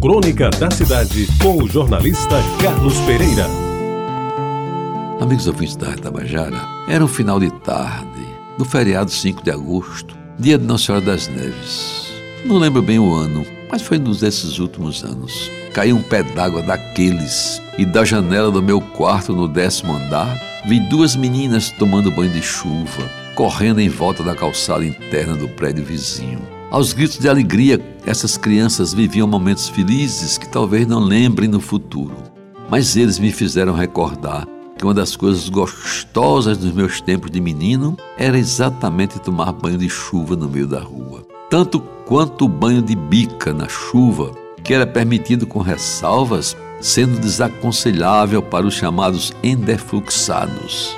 Crônica da Cidade, com o jornalista Carlos Pereira. Amigos ouvintes da Tabajara, era um final de tarde, do feriado 5 de agosto, dia de Nossa Senhora das Neves. Não lembro bem o ano, mas foi nos desses últimos anos. Caiu um pé d'água daqueles, e da janela do meu quarto no décimo andar, vi duas meninas tomando banho de chuva, correndo em volta da calçada interna do prédio vizinho. Aos gritos de alegria, essas crianças viviam momentos felizes que talvez não lembrem no futuro. Mas eles me fizeram recordar que uma das coisas gostosas dos meus tempos de menino era exatamente tomar banho de chuva no meio da rua. Tanto quanto o banho de bica na chuva, que era permitido com ressalvas, sendo desaconselhável para os chamados endefluxados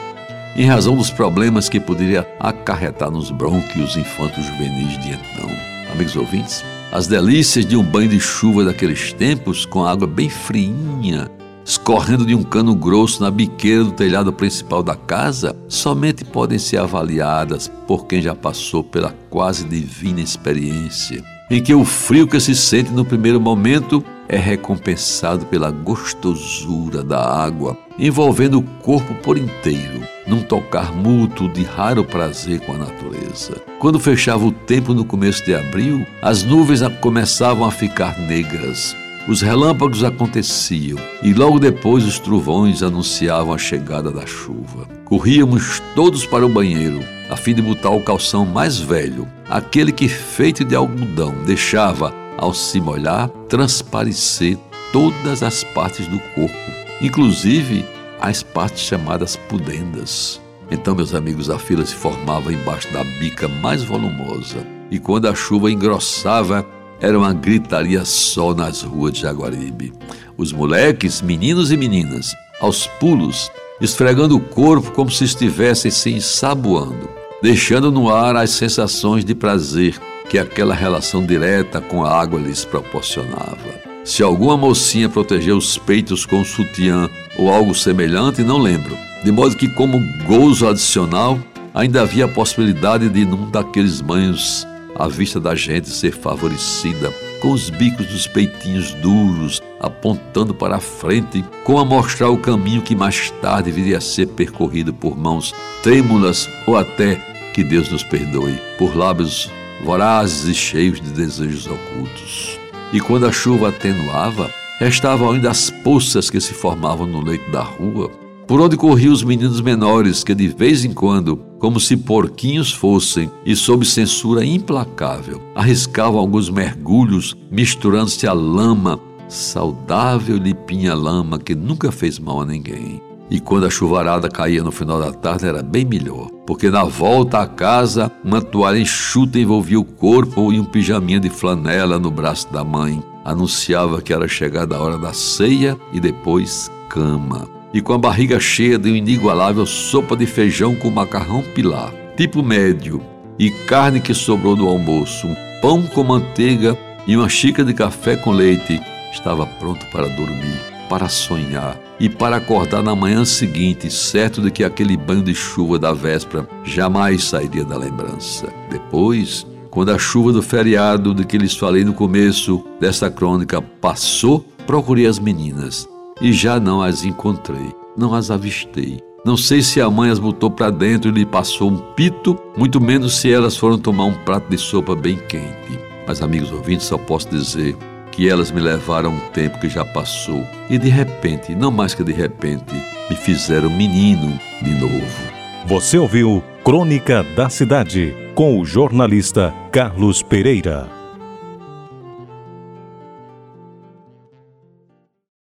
em razão dos problemas que poderia acarretar nos brônquios infantos juvenis de então. Amigos ouvintes, as delícias de um banho de chuva daqueles tempos, com água bem friinha, escorrendo de um cano grosso na biqueira do telhado principal da casa, somente podem ser avaliadas por quem já passou pela quase divina experiência, em que o frio que se sente no primeiro momento é recompensado pela gostosura da água, envolvendo o corpo por inteiro, num tocar mútuo de raro prazer com a natureza. Quando fechava o tempo no começo de abril, as nuvens começavam a ficar negras. Os relâmpagos aconteciam e logo depois os trovões anunciavam a chegada da chuva. Corríamos todos para o banheiro, a fim de botar o calção mais velho, aquele que, feito de algodão, deixava ao se molhar, transparecer todas as partes do corpo, inclusive as partes chamadas pudendas. Então, meus amigos, a fila se formava embaixo da bica mais volumosa, e quando a chuva engrossava, era uma gritaria só nas ruas de Jaguaribe. Os moleques, meninos e meninas, aos pulos, esfregando o corpo como se estivessem se ensaboando, deixando no ar as sensações de prazer que aquela relação direta com a água lhes proporcionava. Se alguma mocinha protegeu os peitos com sutiã ou algo semelhante, não lembro. De modo que, como gozo adicional, ainda havia a possibilidade de, num daqueles banhos, a vista da gente ser favorecida, com os bicos dos peitinhos duros apontando para a frente, com a mostrar o caminho que mais tarde viria a ser percorrido por mãos trêmulas ou até, que Deus nos perdoe, por lábios vorazes e cheios de desejos ocultos. E quando a chuva atenuava, restavam ainda as poças que se formavam no leito da rua, por onde corriam os meninos menores que de vez em quando, como se porquinhos fossem e sob censura implacável, arriscavam alguns mergulhos misturando-se à lama, saudável e limpinha lama que nunca fez mal a ninguém. E quando a chuvarada caía no final da tarde era bem melhor, porque na volta à casa uma toalha enxuta envolvia o corpo e um pijaminha de flanela no braço da mãe anunciava que era chegada a hora da ceia e depois cama. E com a barriga cheia de uma inigualável sopa de feijão com macarrão pilar, tipo médio, e carne que sobrou do almoço, um pão com manteiga e uma xícara de café com leite, estava pronto para dormir para sonhar e para acordar na manhã seguinte, certo de que aquele banho de chuva da véspera jamais sairia da lembrança. Depois, quando a chuva do feriado de que lhes falei no começo desta crônica passou, procurei as meninas e já não as encontrei, não as avistei. Não sei se a mãe as botou para dentro e lhe passou um pito, muito menos se elas foram tomar um prato de sopa bem quente. Mas, amigos ouvintes, só posso dizer que elas me levaram um tempo que já passou e de repente, não mais que de repente, me fizeram menino de novo. Você ouviu Crônica da Cidade com o jornalista Carlos Pereira.